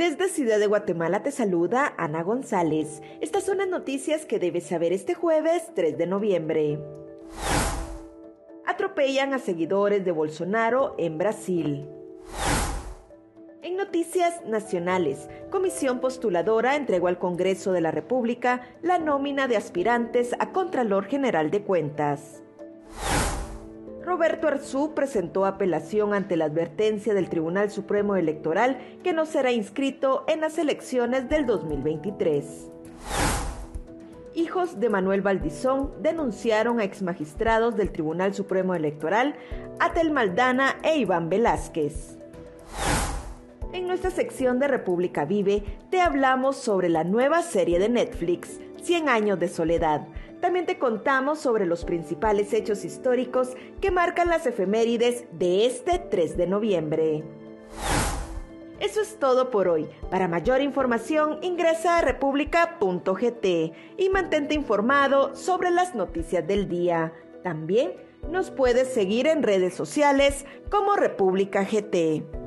Desde Ciudad de Guatemala te saluda Ana González. Estas son las noticias que debes saber este jueves 3 de noviembre. Atropellan a seguidores de Bolsonaro en Brasil. En noticias nacionales, Comisión Postuladora entregó al Congreso de la República la nómina de aspirantes a Contralor General de Cuentas. Roberto Arzú presentó apelación ante la advertencia del Tribunal Supremo Electoral que no será inscrito en las elecciones del 2023. Hijos de Manuel Valdizón denunciaron a exmagistrados del Tribunal Supremo Electoral, Atel Maldana e Iván Velázquez. En nuestra sección de República Vive te hablamos sobre la nueva serie de Netflix, 100 años de soledad. También te contamos sobre los principales hechos históricos que marcan las efemérides de este 3 de noviembre. Eso es todo por hoy. Para mayor información ingresa a república.gt y mantente informado sobre las noticias del día. También nos puedes seguir en redes sociales como República GT.